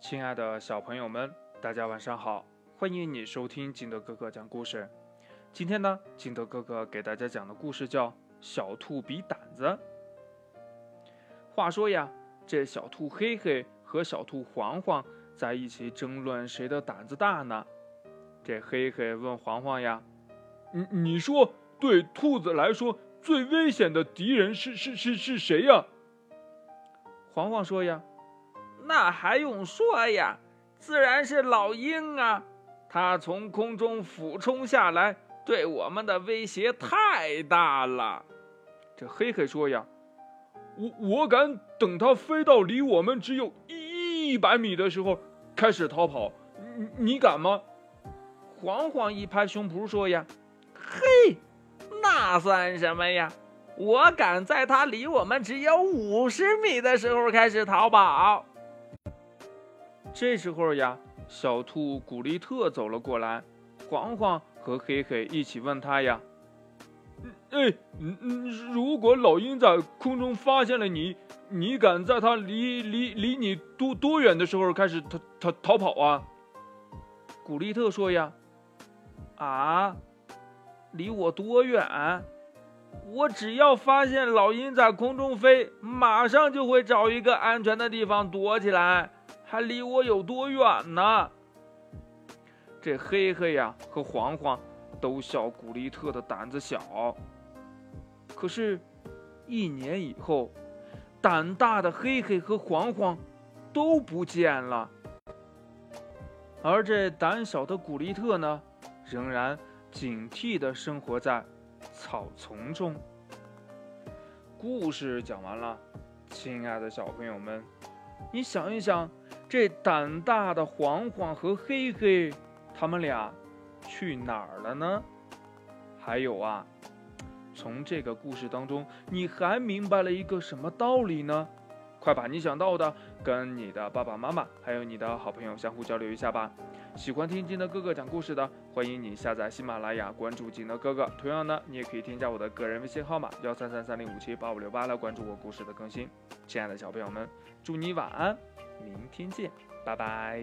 亲爱的小朋友们，大家晚上好！欢迎你收听金德哥哥讲故事。今天呢，金德哥哥给大家讲的故事叫《小兔比胆子》。话说呀，这小兔黑黑和小兔黄黄在一起争论谁的胆子大呢？这黑黑问黄黄呀：“你你说，对兔子来说最危险的敌人是是是是谁呀？”黄黄说呀。那还用说呀？自然是老鹰啊！它从空中俯冲下来，对我们的威胁太大了。这黑黑说呀：“我我敢等它飞到离我们只有一百米的时候开始逃跑，你你敢吗？”黄黄一拍胸脯说呀：“嘿，那算什么呀？我敢在它离我们只有五十米的时候开始逃跑。”这时候呀，小兔古丽特走了过来，黄黄和黑黑一起问他呀：“哎，嗯嗯，如果老鹰在空中发现了你，你敢在它离离离你多多远的时候开始逃逃逃跑啊？”古丽特说呀：“啊，离我多远？我只要发现老鹰在空中飞，马上就会找一个安全的地方躲起来。”还离我有多远呢？这黑黑呀和黄黄都笑古丽特的胆子小。可是，一年以后，胆大的黑黑和黄黄都不见了，而这胆小的古丽特呢，仍然警惕地生活在草丛中。故事讲完了，亲爱的小朋友们，你想一想。这胆大的黄黄和黑黑，他们俩去哪儿了呢？还有啊，从这个故事当中，你还明白了一个什么道理呢？快把你想到的跟你的爸爸妈妈还有你的好朋友相互交流一下吧。喜欢听金德哥哥讲故事的，欢迎你下载喜马拉雅，关注金德哥哥。同样呢，你也可以添加我的个人微信号码幺三三三零五七八五六八来关注我故事的更新。亲爱的小朋友们，祝你晚安。明天见，拜拜。